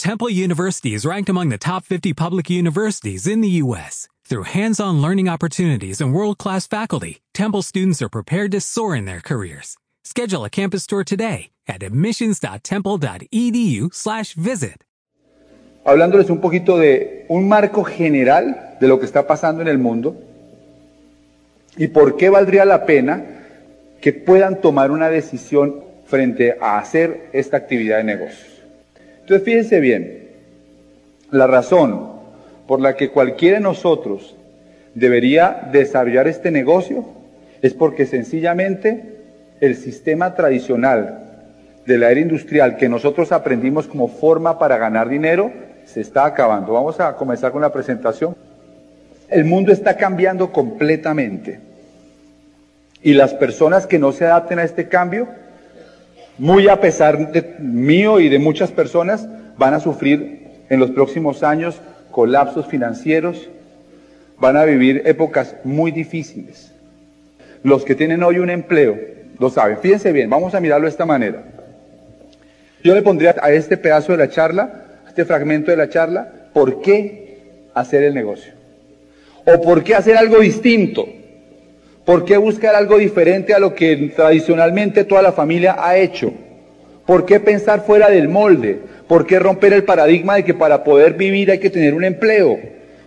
Temple University is ranked among the top 50 public universities in the U.S. Through hands-on learning opportunities and world-class faculty, Temple students are prepared to soar in their careers. Schedule a campus tour today at admissions.temple.edu/visit. Hablándoles un poquito de un marco general de lo que está pasando en el mundo y por qué valdría la pena que puedan tomar una decisión frente a hacer esta actividad de negocios. Entonces fíjense bien, la razón por la que cualquiera de nosotros debería desarrollar este negocio es porque sencillamente el sistema tradicional de la era industrial que nosotros aprendimos como forma para ganar dinero se está acabando. Vamos a comenzar con la presentación. El mundo está cambiando completamente. Y las personas que no se adapten a este cambio muy a pesar de mío y de muchas personas, van a sufrir en los próximos años colapsos financieros, van a vivir épocas muy difíciles. Los que tienen hoy un empleo lo saben. Fíjense bien, vamos a mirarlo de esta manera. Yo le pondría a este pedazo de la charla, a este fragmento de la charla, ¿por qué hacer el negocio? ¿O por qué hacer algo distinto? ¿Por qué buscar algo diferente a lo que tradicionalmente toda la familia ha hecho? ¿Por qué pensar fuera del molde? ¿Por qué romper el paradigma de que para poder vivir hay que tener un empleo?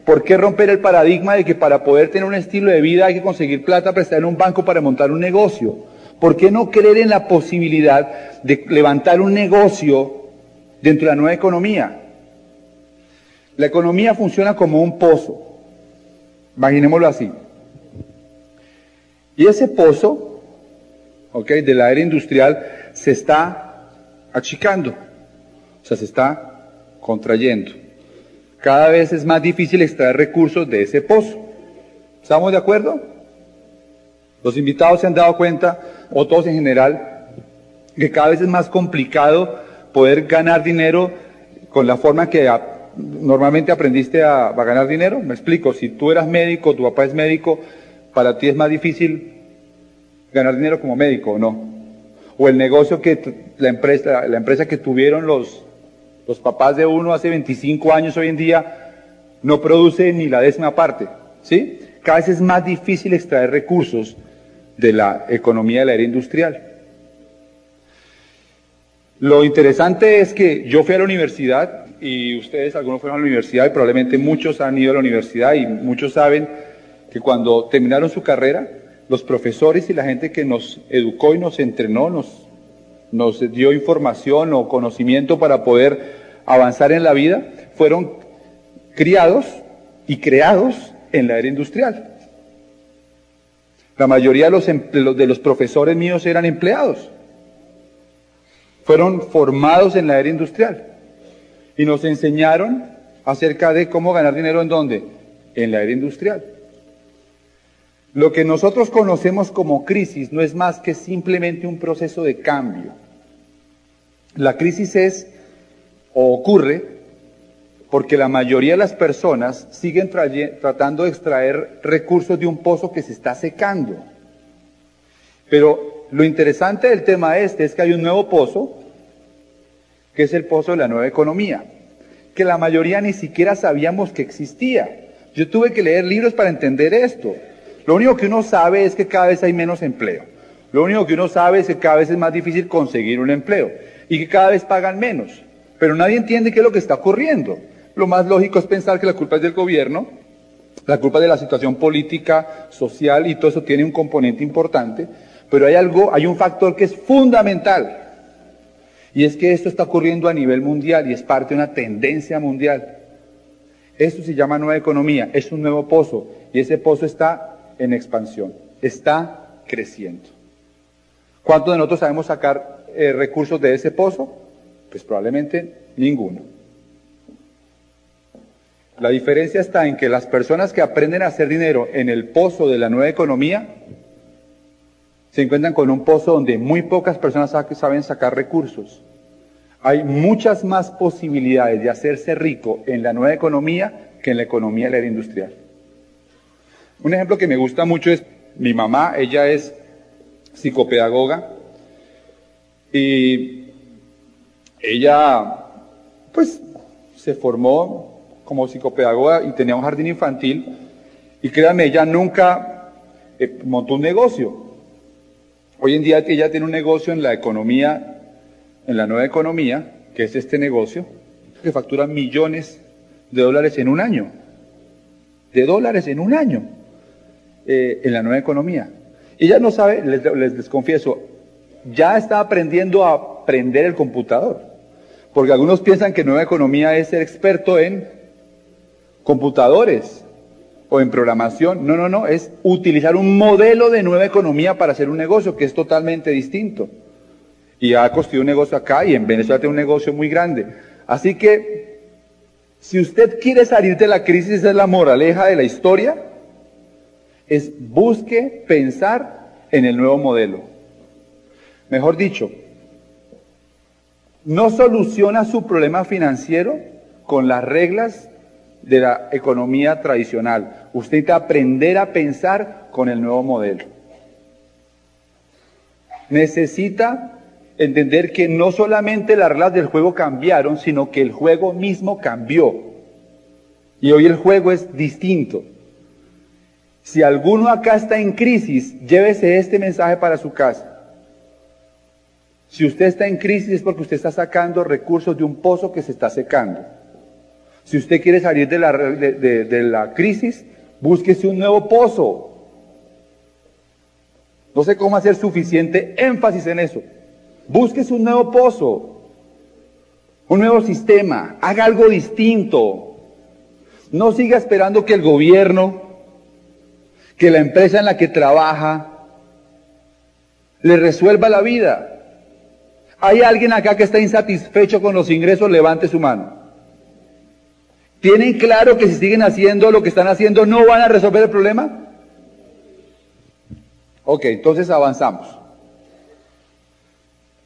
¿Por qué romper el paradigma de que para poder tener un estilo de vida hay que conseguir plata prestada en un banco para montar un negocio? ¿Por qué no creer en la posibilidad de levantar un negocio dentro de la nueva economía? La economía funciona como un pozo. Imaginémoslo así. Y ese pozo, ok, de la era industrial se está achicando, o sea, se está contrayendo. Cada vez es más difícil extraer recursos de ese pozo. ¿Estamos de acuerdo? Los invitados se han dado cuenta, o todos en general, que cada vez es más complicado poder ganar dinero con la forma que normalmente aprendiste a, a ganar dinero. Me explico, si tú eras médico, tu papá es médico, para ti es más difícil ganar dinero como médico o no. O el negocio que la empresa, la empresa que tuvieron los, los papás de uno hace 25 años hoy en día no produce ni la décima parte. ¿Sí? Cada vez es más difícil extraer recursos de la economía de la era industrial. Lo interesante es que yo fui a la universidad y ustedes, algunos fueron a la universidad y probablemente muchos han ido a la universidad y muchos saben que cuando terminaron su carrera, los profesores y la gente que nos educó y nos entrenó, nos, dio información o conocimiento para poder avanzar en la vida, fueron criados y creados en la era industrial. La mayoría de los, de los profesores míos eran empleados. Fueron formados en la era industrial y nos enseñaron acerca de cómo ganar dinero en dónde? En la era industrial. Lo que nosotros conocemos como crisis no es más que simplemente un proceso de cambio. La crisis es o ocurre porque la mayoría de las personas siguen tratando de extraer recursos de un pozo que se está secando. Pero lo interesante del tema este es que hay un nuevo pozo, que es el pozo de la nueva economía, que la mayoría ni siquiera sabíamos que existía. Yo tuve que leer libros para entender esto. Lo único que uno sabe es que cada vez hay menos empleo. Lo único que uno sabe es que cada vez es más difícil conseguir un empleo y que cada vez pagan menos. Pero nadie entiende qué es lo que está ocurriendo. Lo más lógico es pensar que la culpa es del gobierno, la culpa es de la situación política, social y todo eso tiene un componente importante, pero hay algo, hay un factor que es fundamental. Y es que esto está ocurriendo a nivel mundial y es parte de una tendencia mundial. Esto se llama nueva economía, es un nuevo pozo y ese pozo está en expansión, está creciendo. ¿Cuántos de nosotros sabemos sacar eh, recursos de ese pozo? Pues probablemente ninguno. La diferencia está en que las personas que aprenden a hacer dinero en el pozo de la nueva economía se encuentran con un pozo donde muy pocas personas saben sacar recursos. Hay muchas más posibilidades de hacerse rico en la nueva economía que en la economía de la era industrial. Un ejemplo que me gusta mucho es mi mamá, ella es psicopedagoga y ella, pues, se formó como psicopedagoga y tenía un jardín infantil y créanme, ella nunca eh, montó un negocio. Hoy en día ella tiene un negocio en la economía, en la nueva economía, que es este negocio, que factura millones de dólares en un año. De dólares en un año. Eh, en la nueva economía. Ella no sabe, les, les confieso, ya está aprendiendo a aprender el computador. Porque algunos piensan que nueva economía es ser experto en computadores o en programación. No, no, no, es utilizar un modelo de nueva economía para hacer un negocio que es totalmente distinto. Y ha construido un negocio acá y en Venezuela tiene un negocio muy grande. Así que, si usted quiere salir de la crisis, de la moraleja de la historia, es busque pensar en el nuevo modelo. Mejor dicho, no soluciona su problema financiero con las reglas de la economía tradicional. Usted que aprender a pensar con el nuevo modelo. Necesita entender que no solamente las reglas del juego cambiaron, sino que el juego mismo cambió. Y hoy el juego es distinto. Si alguno acá está en crisis, llévese este mensaje para su casa. Si usted está en crisis es porque usted está sacando recursos de un pozo que se está secando. Si usted quiere salir de la, crisis, búsquese un nuevo pozo. No sé cómo hacer suficiente énfasis en eso. Búsquese un nuevo pozo, un nuevo sistema, haga algo distinto. No siga esperando que el gobierno, que la empresa en la que trabaja, le resuelva la vida. ¿Hay alguien acá que está insatisfecho con los ingresos? Levante su mano. ¿Tienen claro que si siguen haciendo lo que están haciendo no van a resolver el problema? Ok, entonces avanzamos.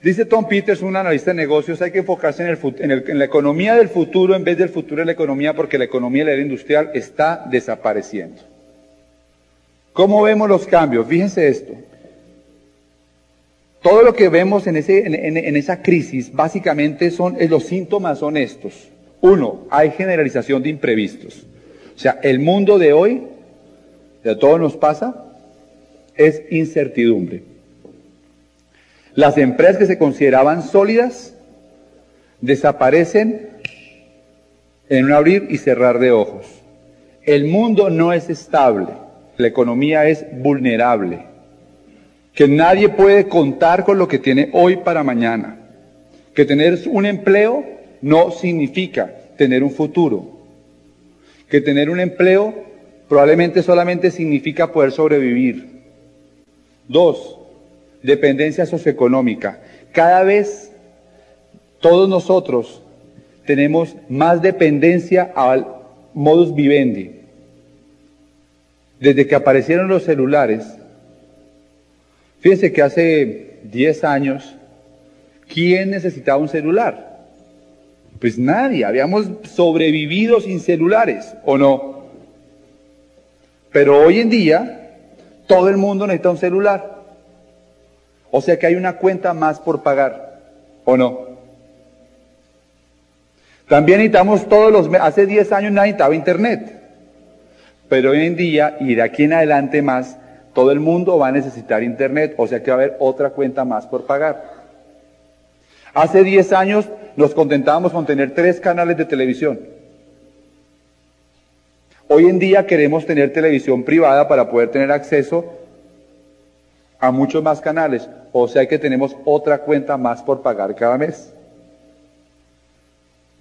Dice Tom Peters, un analista de negocios, hay que enfocarse en, en, la economía del futuro en vez del futuro de la economía porque la economía de la era industrial está desapareciendo. ¿Cómo vemos los cambios? Fíjense esto. Todo lo que vemos en, esa crisis básicamente son, los síntomas son estos. Uno, hay generalización de imprevistos. O sea, el mundo de hoy, de todo nos pasa, es incertidumbre. Las empresas que se consideraban sólidas desaparecen en un abrir y cerrar de ojos. El mundo no es estable, la economía es vulnerable, que nadie puede contar con lo que tiene hoy para mañana, que tener un empleo no significa tener un futuro. Que tener un empleo probablemente solamente significa poder sobrevivir. Dos, dependencia socioeconómica. Cada vez todos nosotros tenemos más dependencia al modus vivendi. Desde que aparecieron los celulares, fíjense que hace 10 años, ¿quién necesitaba un celular? Pues nadie, habíamos sobrevivido sin celulares, ¿o no? Pero hoy en día, todo el mundo necesita un celular. O sea que hay una cuenta más por pagar, ¿o no? También necesitamos todos los hace 10 años nadie necesitaba internet. Pero hoy en día, y de aquí en adelante más, todo el mundo va a necesitar internet, o sea que va a haber otra cuenta más por pagar. Hace 10 años nos contentábamos con tener tres canales de televisión. Hoy en día queremos tener televisión privada para poder tener acceso a muchos más canales. O sea que tenemos otra cuenta más por pagar cada mes.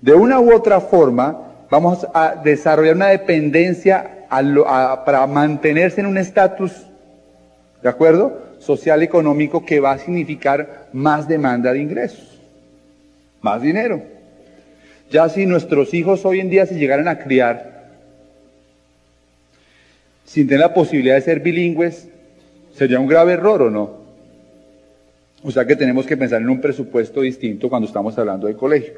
De una u otra forma, vamos a desarrollar una dependencia para mantenerse en un estatus, ¿de acuerdo? Social económico que va a significar más demanda de ingresos más dinero. Ya si nuestros hijos hoy en día se llegaran a criar sin tener la posibilidad de ser bilingües, sería un grave error o no. O sea que tenemos que pensar en un presupuesto distinto cuando estamos hablando de colegio.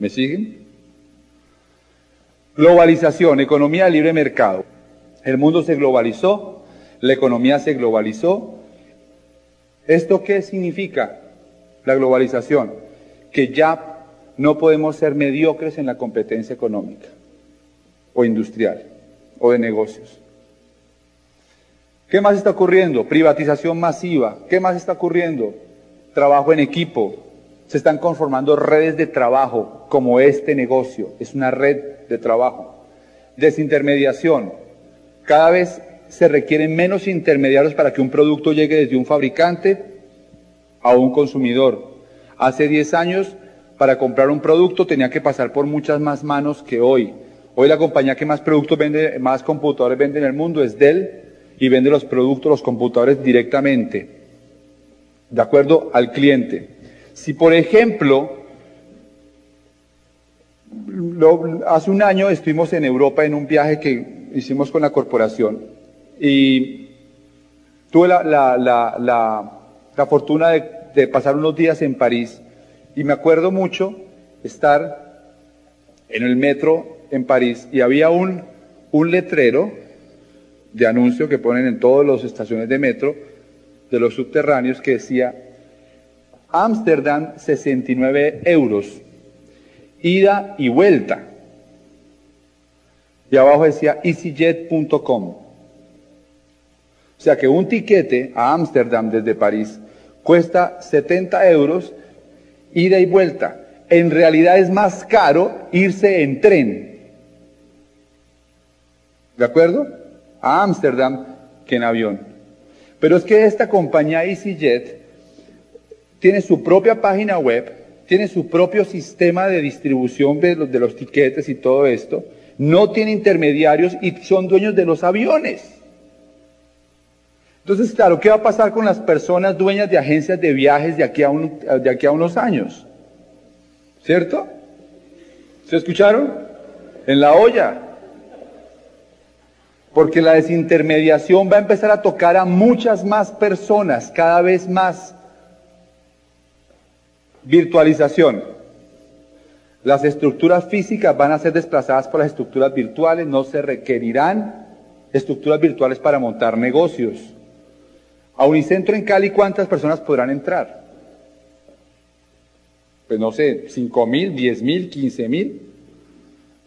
¿Me siguen? Globalización, economía de libre mercado. El mundo se globalizó, la economía se globalizó. ¿Esto qué significa? La globalización que ya no podemos ser mediocres en la competencia económica o industrial o de negocios. ¿Qué más está ocurriendo? Privatización masiva. ¿Qué más está ocurriendo? Trabajo en equipo. Se están conformando redes de trabajo como este negocio. Es una red de trabajo. Desintermediación. Cada vez se requieren menos intermediarios para que un producto llegue desde un fabricante a un consumidor. Hace 10 años, para comprar un producto tenía que pasar por muchas más manos que hoy. Hoy la compañía que más productos vende, más computadores vende en el mundo es Dell y vende los productos, los computadores directamente, de acuerdo al cliente. Si por ejemplo, hace un año estuvimos en Europa en un viaje que hicimos con la corporación y tuve la, la, la, la fortuna de, de pasar unos días en París y me acuerdo mucho estar en el metro en París y había un, un letrero de anuncio que ponen en todas las estaciones de metro de los subterráneos que decía Ámsterdam 69 euros, ida y vuelta. Y abajo decía easyjet.com. O sea que un tiquete a Ámsterdam desde París cuesta 70 euros, ida y vuelta. En realidad es más caro irse en tren. ¿De acuerdo? A Ámsterdam que en avión. Pero es que esta compañía EasyJet tiene su propia página web, tiene su propio sistema de distribución de los, de los tiquetes y todo esto, no tiene intermediarios y son dueños de los aviones. Entonces, claro, ¿qué va a pasar con las personas dueñas de agencias de viajes de aquí a, de aquí a unos años? ¿Cierto? ¿Se escucharon? En la olla. Porque la desintermediación va a empezar a tocar a muchas más personas, cada vez más. Virtualización. Las estructuras físicas van a ser desplazadas por las estructuras virtuales, no se requerirán estructuras virtuales para montar negocios. A Unicentro en Cali, ¿cuántas personas podrán entrar? Pues no sé, cinco mil, diez mil, quince mil.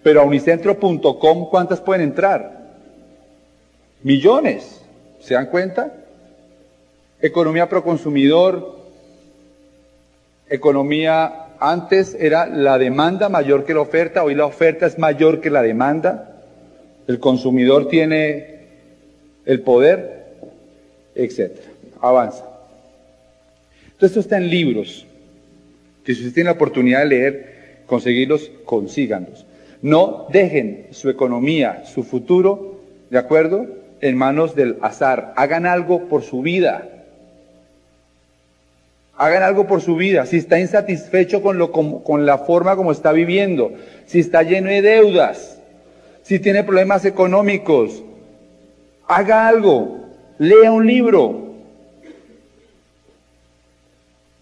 Pero a unicentro.com, ¿cuántas pueden entrar? Millones. ¿Se dan cuenta? Economía pro consumidor. Economía antes era la demanda mayor que la oferta, hoy la oferta es mayor que la demanda. El consumidor tiene el poder, etc. Avanza. Entonces esto está en libros. Si usted tiene la oportunidad de leer, conseguirlos, consíganlos. No dejen su economía, su futuro, ¿de acuerdo? en manos del azar. Hagan algo por su vida. Hagan algo por su vida. Si está insatisfecho con, lo, con, la forma como está viviendo, si está lleno de deudas, si tiene problemas económicos, haga algo. Lea un libro.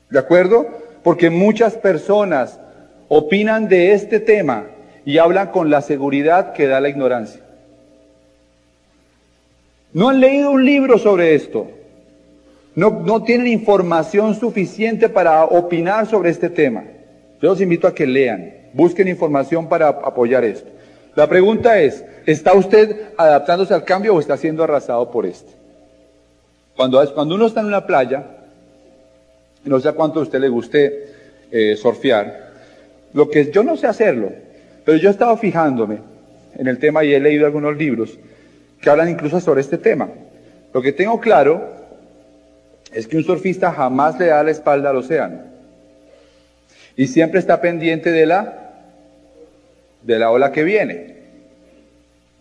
¿De acuerdo? Porque muchas personas opinan de este tema y hablan con la seguridad que da la ignorancia. No han leído un libro sobre esto. No, no tienen información suficiente para opinar sobre este tema. Yo los invito a que lean, busquen información para apoyar esto. La pregunta es, ¿está usted adaptándose al cambio o está siendo arrasado por este? Cuando, cuando uno está en una playa, no sé a cuánto a usted le guste eh, surfear, lo que yo no sé hacerlo, pero yo he estado fijándome en el tema y he leído algunos libros que hablan incluso sobre este tema. Lo que tengo claro es que un surfista jamás le da la espalda al océano y siempre está pendiente de la de la ola que viene.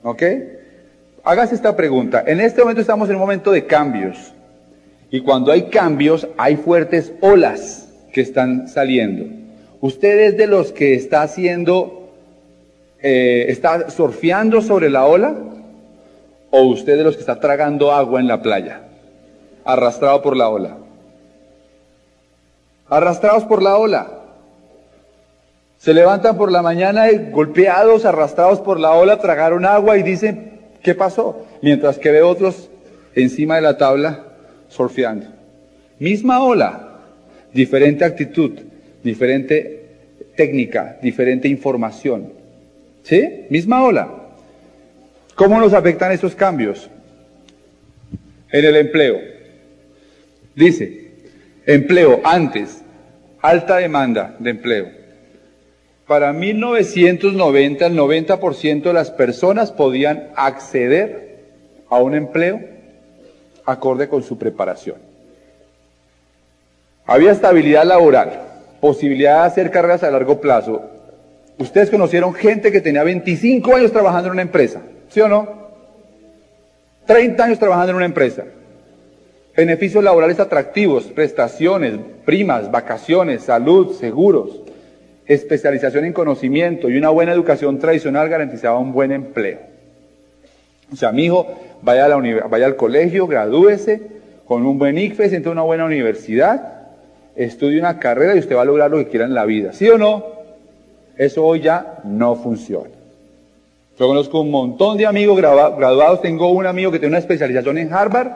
¿Ok? Hágase esta pregunta. En este momento estamos en un momento de cambios. Y cuando hay cambios, hay fuertes olas que están saliendo. Usted es de los que está haciendo, eh, está surfeando sobre la ola o usted de los que está tragando agua en la playa, arrastrado por la ola. Arrastrados por la ola. Se levantan por la mañana y golpeados, arrastrados por la ola, tragaron agua y dicen, ¿qué pasó? Mientras que ve otros encima de la tabla surfeando. Misma ola, diferente actitud, diferente técnica, diferente información. ¿Sí? Misma ola. ¿Cómo nos afectan esos cambios? En el empleo. Dice, empleo antes, alta demanda de empleo. Para 1990 el 90% de las personas podían acceder a un empleo acorde con su preparación. Había estabilidad laboral, posibilidad de hacer carreras a largo plazo. Ustedes conocieron gente que tenía 25 años trabajando en una empresa, ¿sí o no? 30 años trabajando en una empresa. Beneficios laborales atractivos, prestaciones, primas, vacaciones, salud, seguros, especialización en conocimiento y una buena educación tradicional garantizaba un buen empleo. O sea, mi hijo vaya, a la vaya al colegio, gradúese con un buen ICFES, entre una buena universidad, estudie una carrera y usted va a lograr lo que quiera en la vida. ¿Sí o no? Eso hoy ya no funciona. Yo conozco un montón de amigos graduados. Tengo un amigo que tiene una especialización en Harvard.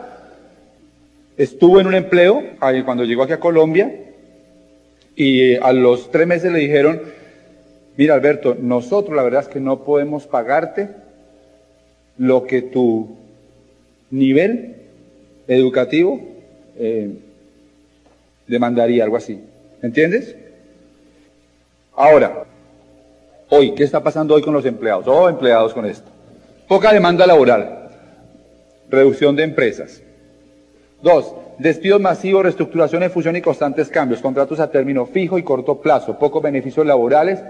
Estuvo en un empleo cuando llegó aquí a Colombia y a los tres meses le dijeron, mira Alberto, nosotros la verdad es que no podemos pagarte lo que tu nivel educativo eh, demandaría, algo así. ¿Entiendes? Ahora, hoy, ¿qué está pasando hoy con los empleados? Oh, empleados con esto. Poca demanda laboral, reducción de empresas. Dos, despidos masivos, reestructuraciones, fusión y constantes cambios, contratos a término fijo y corto plazo, pocos beneficios laborales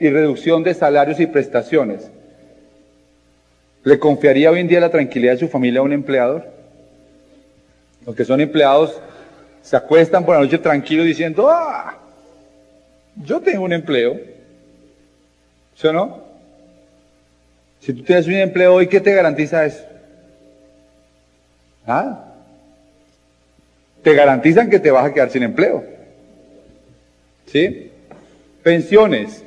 y reducción de salarios y prestaciones. ¿Le confiaría hoy en día la tranquilidad de su familia a un empleador? Los que son empleados se acuestan por la noche tranquilos diciendo, ah, yo tengo un empleo. ¿Sí o no? Si tú tienes un empleo hoy, ¿qué te garantiza eso? Nada. Te garantizan que te vas a quedar sin empleo. ¿Sí? Pensiones.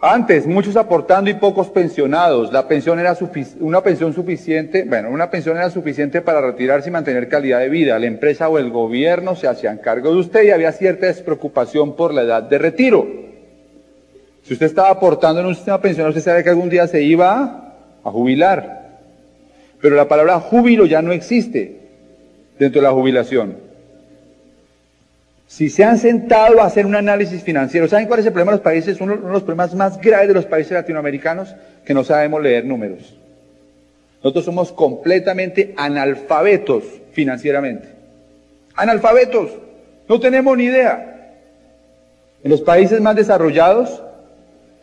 Antes, muchos aportando y pocos pensionados. La pensión era una pensión suficiente, bueno, una pensión era suficiente para retirarse y mantener calidad de vida. La empresa o el gobierno se hacían cargo de usted y había cierta despreocupación por la edad de retiro. Si usted estaba aportando en un sistema pensional, usted sabe que algún día se iba a jubilar. Pero la palabra júbilo ya no existe dentro de la jubilación. Si se han sentado a hacer un análisis financiero, ¿saben cuál es el problema de los países? Uno, de los problemas más graves de los países latinoamericanos, que no sabemos leer números. Nosotros somos completamente analfabetos financieramente. Analfabetos. No tenemos ni idea. En los países más desarrollados,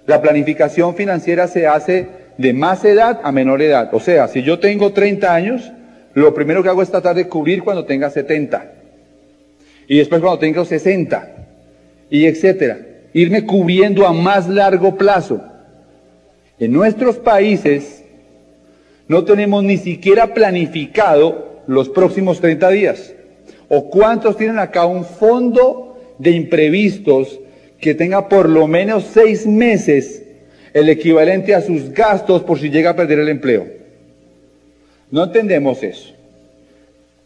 la planificación financiera se hace de más edad a menor edad. O sea, si yo tengo 30 años, lo primero que hago es tratar de cubrir cuando tenga 70 y después cuando tenga 60 y etcétera. Irme cubriendo a más largo plazo. En nuestros países no tenemos ni siquiera planificado los próximos 30 días. ¿O cuántos tienen acá un fondo de imprevistos que tenga por lo menos seis meses el equivalente a sus gastos por si llega a perder el empleo? No entendemos eso.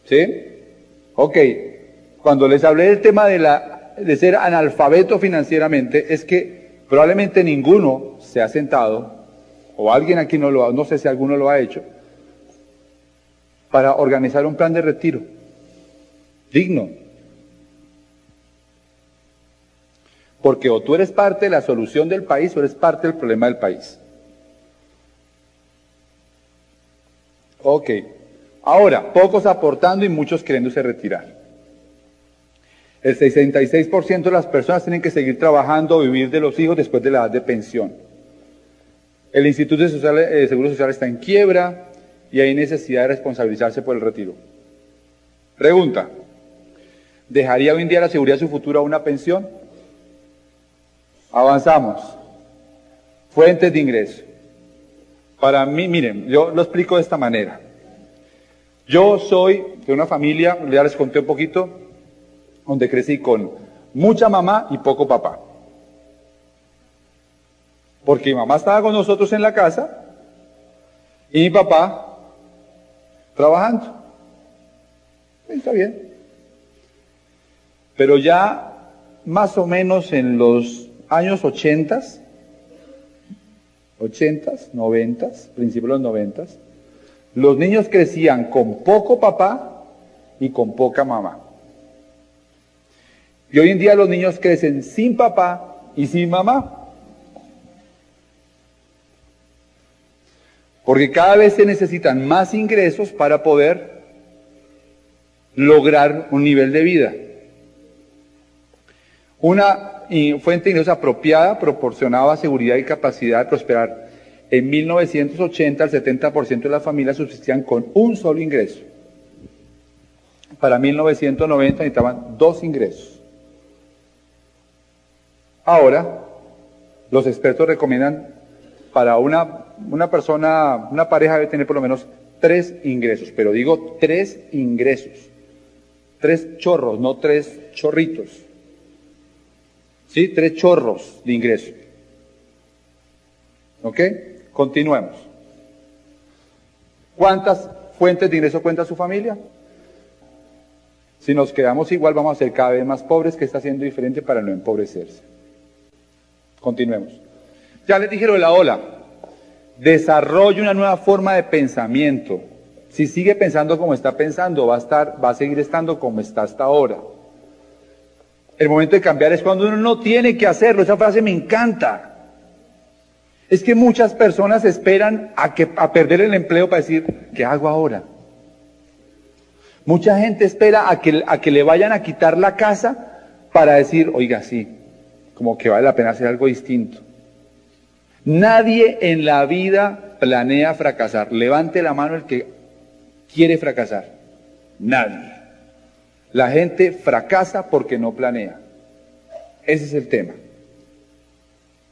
¿Sí? Ok, cuando les hablé del tema de, la, de ser analfabeto financieramente, es que probablemente ninguno se ha sentado, o alguien aquí no lo ha, no sé si alguno lo ha hecho, para organizar un plan de retiro digno. Porque o tú eres parte de la solución del país o eres parte del problema del país. Ok. Ahora, pocos aportando y muchos queriéndose retirar. El 66% de las personas tienen que seguir trabajando o vivir de los hijos después de la edad de pensión. El Instituto de, Seguro Social está en quiebra y hay necesidad de responsabilizarse por el retiro. Pregunta, ¿dejaría hoy en día la seguridad de su futuro a una pensión? Avanzamos. Fuentes de ingreso. Para mí, miren, yo lo explico de esta manera. Yo soy de una familia, ya les conté un poquito, donde crecí con mucha mamá y poco papá. Porque mi mamá estaba con nosotros en la casa y mi papá trabajando. Está bien. Pero ya más o menos en los años 80, 80, 90, principios de los 90, los niños crecían con poco papá y con poca mamá. Y hoy en día los niños crecen sin papá y sin mamá. Porque cada vez se necesitan más ingresos para poder lograr un nivel de vida. Una fuente de ingresos apropiada proporcionaba seguridad y capacidad de prosperar. En 1980 el 70% de las familias subsistían con un solo ingreso. Para 1990 necesitaban dos ingresos. Ahora, los expertos recomiendan para una, una persona, una pareja debe tener por lo menos tres ingresos, pero digo tres ingresos. Tres chorros, no tres chorritos. ¿Sí? Tres chorros de ingreso. ¿Ok? Continuemos. ¿Cuántas fuentes de ingreso cuenta su familia? Si nos quedamos igual, vamos a ser cada vez más pobres. ¿Qué está haciendo diferente para no empobrecerse? Continuemos. Ya les dije lo de la ola. Desarrolle una nueva forma de pensamiento. Si sigue pensando como está pensando, va a estar, va a seguir estando como está hasta ahora. El momento de cambiar es cuando uno no tiene que hacerlo. Esa frase me encanta. Es que muchas personas esperan a, que, a perder el empleo para decir, ¿qué hago ahora? Mucha gente espera a que, a que le vayan a quitar la casa para decir, oiga, sí, como que vale la pena hacer algo distinto. Nadie en la vida planea fracasar. Levante la mano el que quiere fracasar. Nadie. La gente fracasa porque no planea. Ese es el tema.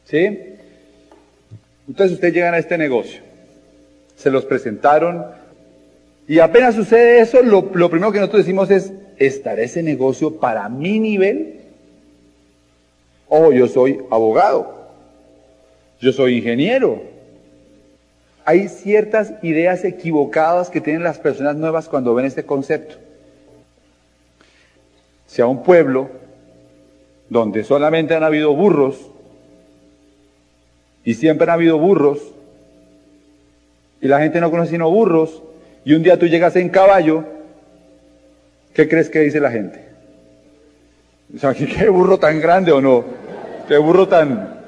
¿Sí? Entonces ustedes llegan a este negocio. Se los presentaron. Y apenas sucede eso, lo, primero que nosotros decimos es, ¿estará ese negocio para mi nivel? Oh, yo soy abogado. Yo soy ingeniero. Hay ciertas ideas equivocadas que tienen las personas nuevas cuando ven este concepto sea un pueblo donde solamente han habido burros y siempre han habido burros y la gente no conoce sino burros y un día tú llegas en caballo, ¿qué crees que dice la gente? ¿qué burro tan grande o no? ¿Qué burro tan...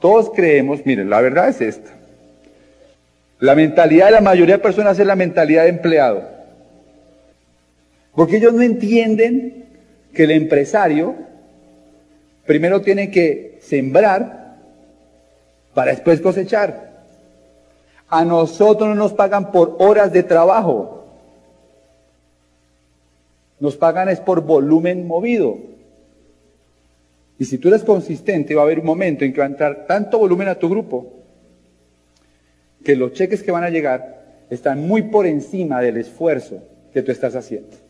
Todos creemos, miren, la verdad es esta. La mentalidad de la mayoría de personas es la mentalidad de empleado. Porque ellos no entienden que el empresario primero tiene que sembrar para después cosechar. A nosotros no nos pagan por horas de trabajo. Nos pagan es por volumen movido. Y si tú eres consistente, va a haber un momento en que va a entrar tanto volumen a tu grupo que los cheques que van a llegar están muy por encima del esfuerzo que tú estás haciendo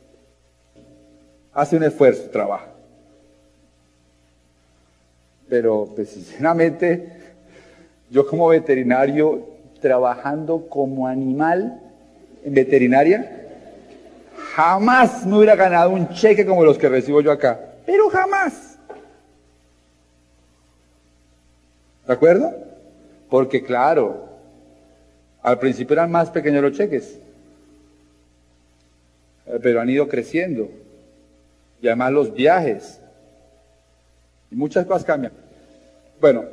hace un esfuerzo, trabaja. Pero, pues, sinceramente, yo como veterinario, trabajando como animal en veterinaria, jamás me hubiera ganado un cheque como los que recibo yo acá. Pero jamás. ¿De acuerdo? Porque claro, al principio eran más pequeños los cheques, pero han ido creciendo y además los viajes. Y muchas cosas cambian. Bueno,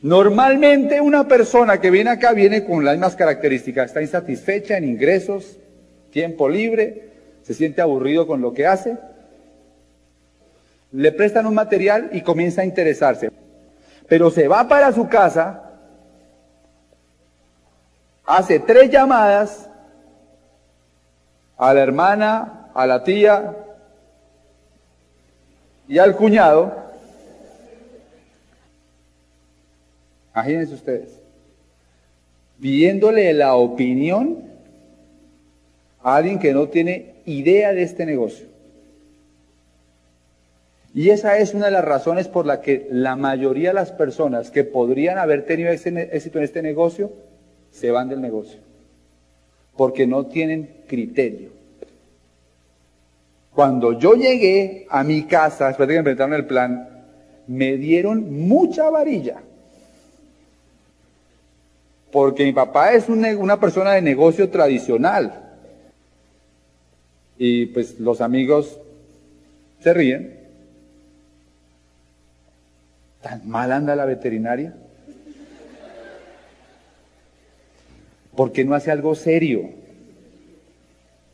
normalmente una persona que viene acá viene con las mismas características. Está insatisfecha en ingresos, tiempo libre, se siente aburrido con lo que hace. Le prestan un material y comienza a interesarse. Pero se va para su casa, hace tres llamadas a la hermana, a la tía y al cuñado. Imagínense ustedes, pidiéndole la opinión a alguien que no tiene idea de este negocio. Y esa es una de las razones por la que la mayoría de las personas que podrían haber tenido éxito en este negocio se van del negocio porque no tienen criterio. Cuando yo llegué a mi casa, después de que me presentaron el plan, me dieron mucha varilla. Porque mi papá es una persona de negocio tradicional. Y pues los amigos se ríen. ¿Tan mal anda la veterinaria? ¿Por qué no hace algo serio?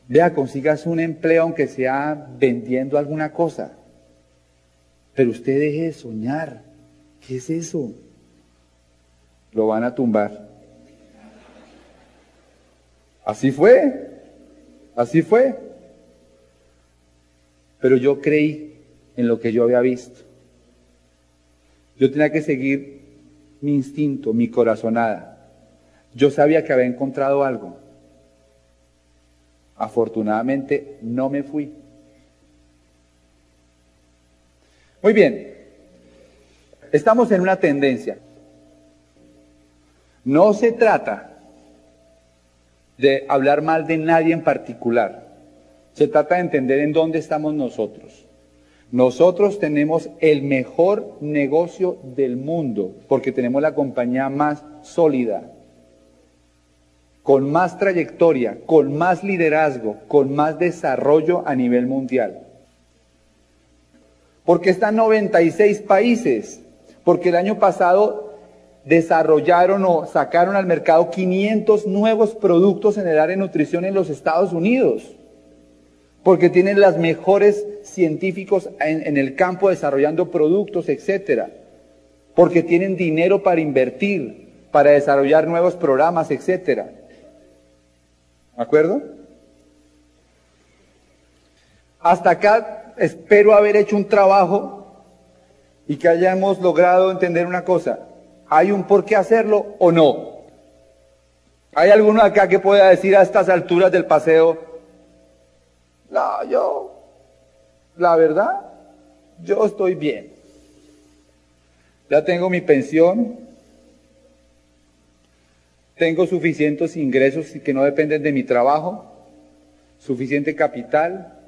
Vea, consigas un empleo aunque sea vendiendo alguna cosa. Pero usted deje de soñar. ¿Qué es eso? Lo van a tumbar. Así fue. Así fue. Pero yo creí en lo que yo había visto. Yo tenía que seguir mi instinto, mi corazonada. Yo sabía que había encontrado algo. Afortunadamente no me fui. Muy bien, estamos en una tendencia. No se trata de hablar mal de nadie en particular. Se trata de entender en dónde estamos nosotros. Nosotros tenemos el mejor negocio del mundo porque tenemos la compañía más sólida, con más trayectoria, con más liderazgo, con más desarrollo a nivel mundial. Porque están 96 países, porque el año pasado desarrollaron o sacaron al mercado 500 nuevos productos en el área de nutrición en los Estados Unidos, porque tienen los mejores científicos en, en el campo desarrollando productos, etcétera, porque tienen dinero para invertir, para desarrollar nuevos programas, etcétera. ¿De acuerdo? Hasta acá espero haber hecho un trabajo y que hayamos logrado entender una cosa. ¿Hay un por qué hacerlo o no? ¿Hay alguno acá que pueda decir a estas alturas del paseo, no, yo, la verdad, yo estoy bien. Ya tengo mi pensión, tengo suficientes ingresos que no dependen de mi trabajo, suficiente capital,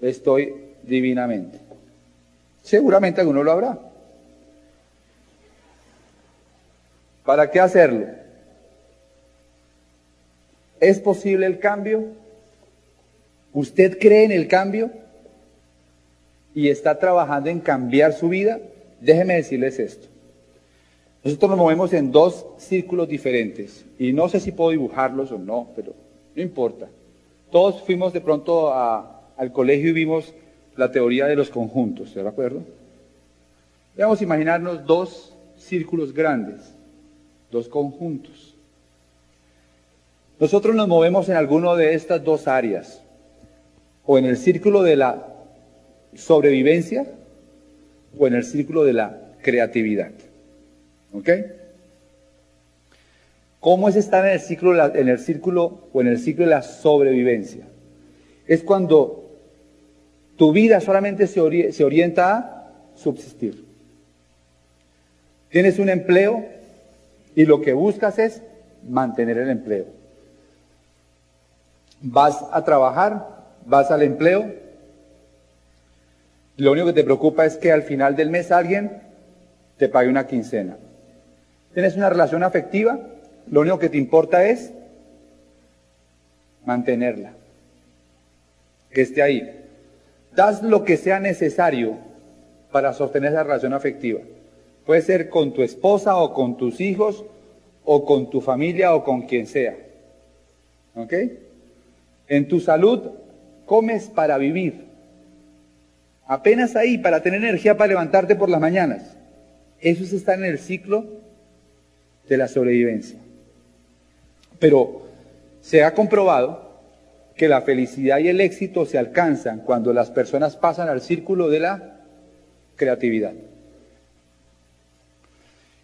estoy divinamente. Seguramente alguno lo habrá. ¿Para qué hacerlo? ¿Es posible el cambio? ¿Usted cree en el cambio? ¿Y está trabajando en cambiar su vida? Déjeme decirles esto. Nosotros nos movemos en dos círculos diferentes y no sé si puedo dibujarlos o no, pero no importa. Todos fuimos de pronto al colegio y vimos la teoría de los conjuntos, ¿de acuerdo? Vamos a imaginarnos dos círculos grandes, dos conjuntos. Nosotros nos movemos en alguno de estas dos áreas, o en el círculo de la sobrevivencia o en el círculo de la creatividad. ¿Ok? ¿Cómo es estar en el, ciclo, en el círculo o en el ciclo de la sobrevivencia? Es cuando tu vida solamente se, se orienta a subsistir. Tienes un empleo y lo que buscas es mantener el empleo. Vas a trabajar, vas al empleo, lo único que te preocupa es que al final del mes alguien te pague una quincena. Tienes una relación afectiva, lo único que te importa es mantenerla, que esté ahí. Das lo que sea necesario para sostener esa relación afectiva. Puede ser con tu esposa o con tus hijos o con tu familia o con quien sea. ¿Ok? En tu salud comes para vivir. Apenas ahí para tener energía para levantarte por las mañanas. Eso es estar en el ciclo de la sobrevivencia. Pero se ha comprobado que la felicidad y el éxito se alcanzan cuando las personas pasan al círculo de la creatividad.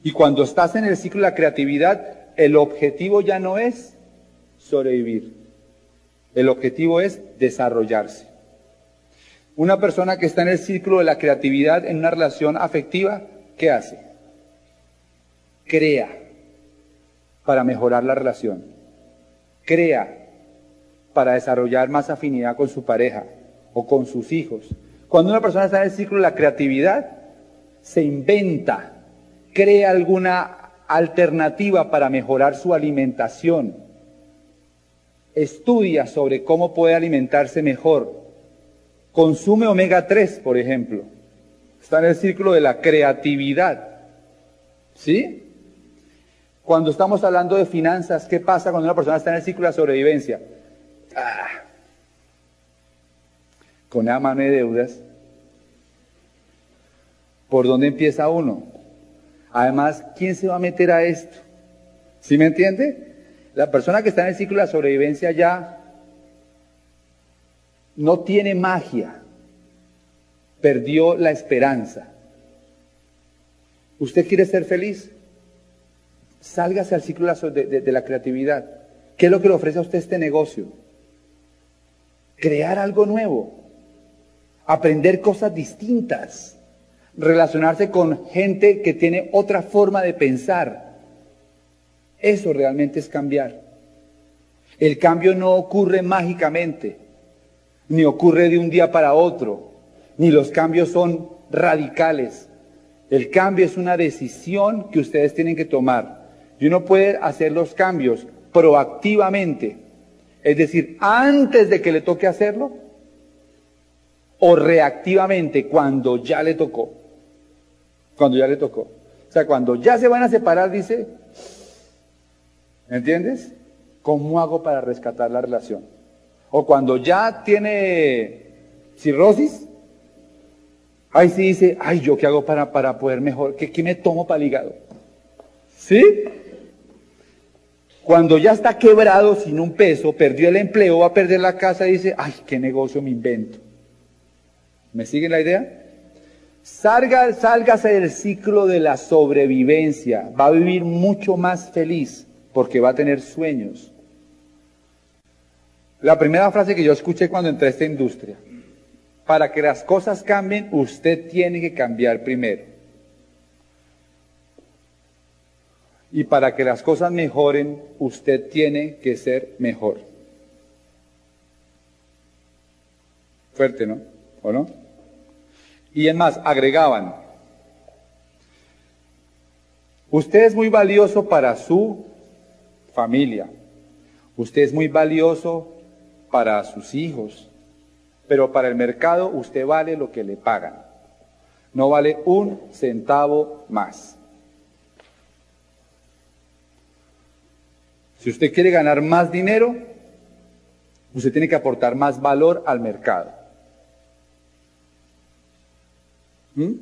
Y cuando estás en el ciclo de la creatividad, el objetivo ya no es sobrevivir. El objetivo es desarrollarse. Una persona que está en el ciclo de la creatividad en una relación afectiva, ¿qué hace? Crea para mejorar la relación. Crea para desarrollar más afinidad con su pareja o con sus hijos. Cuando una persona está en el ciclo de la creatividad, se inventa, crea alguna alternativa para mejorar su alimentación, estudia sobre cómo puede alimentarse mejor, consume omega 3, por ejemplo, está en el círculo de la creatividad. ¿Sí? Cuando estamos hablando de finanzas, ¿qué pasa cuando una persona está en el ciclo de la sobrevivencia? Ah, con la mano de deudas, ¿por dónde empieza uno? Además, ¿quién se va a meter a esto? ¿Sí me entiende? La persona que está en el ciclo de la sobrevivencia ya no tiene magia, perdió la esperanza. ¿Usted quiere ser feliz? Sálgase al ciclo de, de la creatividad. ¿Qué es lo que le ofrece a usted este negocio? Crear algo nuevo, aprender cosas distintas, relacionarse con gente que tiene otra forma de pensar. Eso realmente es cambiar. El cambio no ocurre mágicamente, ni ocurre de un día para otro, ni los cambios son radicales. El cambio es una decisión que ustedes tienen que tomar. Y uno puede hacer los cambios proactivamente, es decir, antes de que le toque hacerlo, o reactivamente cuando ya le tocó. Cuando ya le tocó. O sea, cuando ya se van a separar, dice, ¿entiendes? ¿Cómo hago para rescatar la relación? O cuando ya tiene cirrosis, ahí sí dice, ay, ¿yo qué hago para, para poder mejor? ¿Qué, ¿Qué me tomo para el hígado? ¿Sí? Cuando ya está quebrado sin un peso, perdió el empleo, va a perder la casa, dice, ay, ¿qué negocio me invento? ¿Me siguen la idea? Salga, sálgase del ciclo de la sobrevivencia, va a vivir mucho más feliz porque va a tener sueños. La primera frase que yo escuché cuando entré a esta industria, para que las cosas cambien, usted tiene que cambiar primero. Y para que las cosas mejoren, usted tiene que ser mejor. Fuerte, ¿no? ¿O no? Y es más, agregaban, usted es muy valioso para su familia, usted es muy valioso para sus hijos, pero para el mercado usted vale lo que le pagan, no vale un centavo más. Si usted quiere ganar más dinero, usted tiene que aportar más valor al mercado. ¿Mm?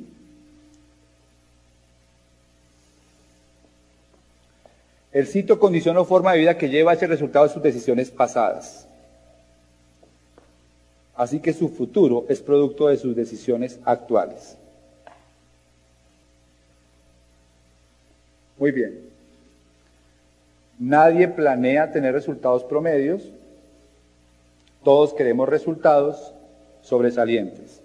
El sitio, condición o forma de vida que lleva ese resultado de sus decisiones pasadas. Así que su futuro es producto de sus decisiones actuales. Muy bien. Nadie planea tener resultados promedios. Todos queremos resultados sobresalientes.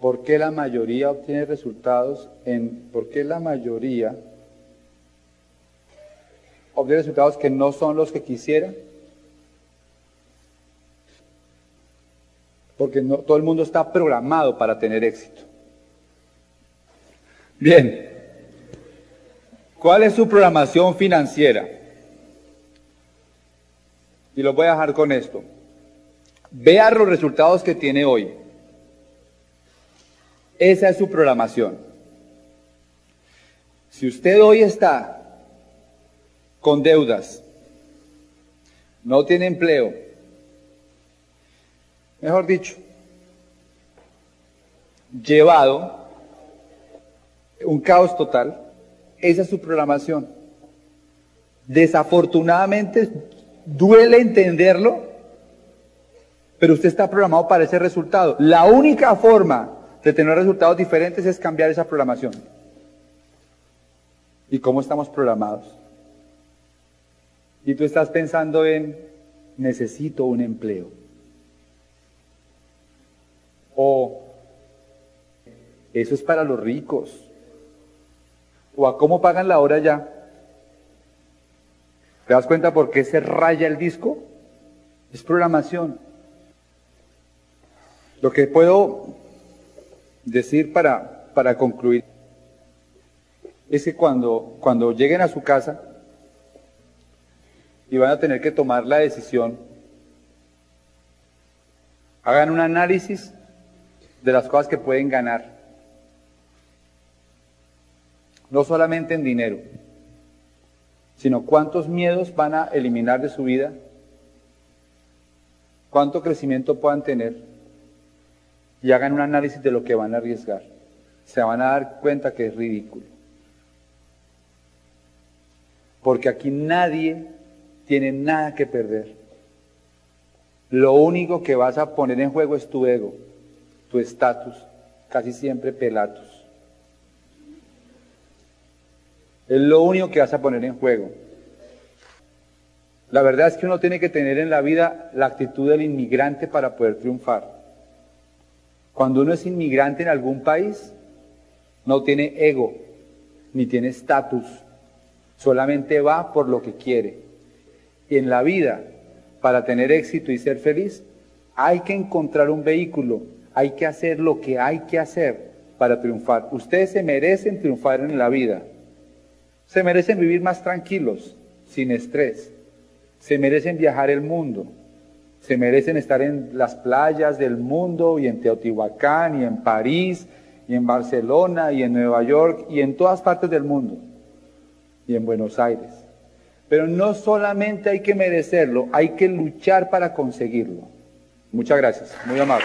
¿Por qué la mayoría obtiene resultados en, por qué la mayoría obtiene resultados que no son los que quisiera? Porque no, todo el mundo está programado para tener éxito. Bien. ¿Cuál es su programación financiera? Y lo voy a dejar con esto. Vea los resultados que tiene hoy. Esa es su programación. Si usted hoy está con deudas, no tiene empleo, mejor dicho, llevado, un caos total, esa es su programación. Desafortunadamente, duele entenderlo, pero usted está programado para ese resultado. La única forma de tener resultados diferentes es cambiar esa programación. ¿Y cómo estamos programados? Y tú estás pensando en, necesito un empleo. O, eso es para los ricos. O a cómo pagan la hora ya. ¿Te das cuenta por qué se raya el disco? Es programación. Lo que puedo decir para, para concluir es que cuando, cuando lleguen a su casa y van a tener que tomar la decisión, hagan un análisis de las cosas que pueden ganar. No solamente en dinero, sino cuántos miedos van a eliminar de su vida, cuánto crecimiento puedan tener y hagan un análisis de lo que van a arriesgar. Se van a dar cuenta que es ridículo. Porque aquí nadie tiene nada que perder. Lo único que vas a poner en juego es tu ego, tu estatus, casi siempre pelatos. Es lo único que vas a poner en juego. La verdad es que uno tiene que tener en la vida la actitud del inmigrante para poder triunfar. Cuando uno es inmigrante en algún país, no tiene ego, ni tiene estatus, solamente va por lo que quiere. Y en la vida, para tener éxito y ser feliz, hay que encontrar un vehículo, hay que hacer lo que hay que hacer para triunfar. Ustedes se merecen triunfar en la vida. Se merecen vivir más tranquilos, sin estrés. Se merecen viajar el mundo. Se merecen estar en las playas del mundo y en Teotihuacán y en París y en Barcelona y en Nueva York y en todas partes del mundo y en Buenos Aires. Pero no solamente hay que merecerlo, hay que luchar para conseguirlo. Muchas gracias, muy amable.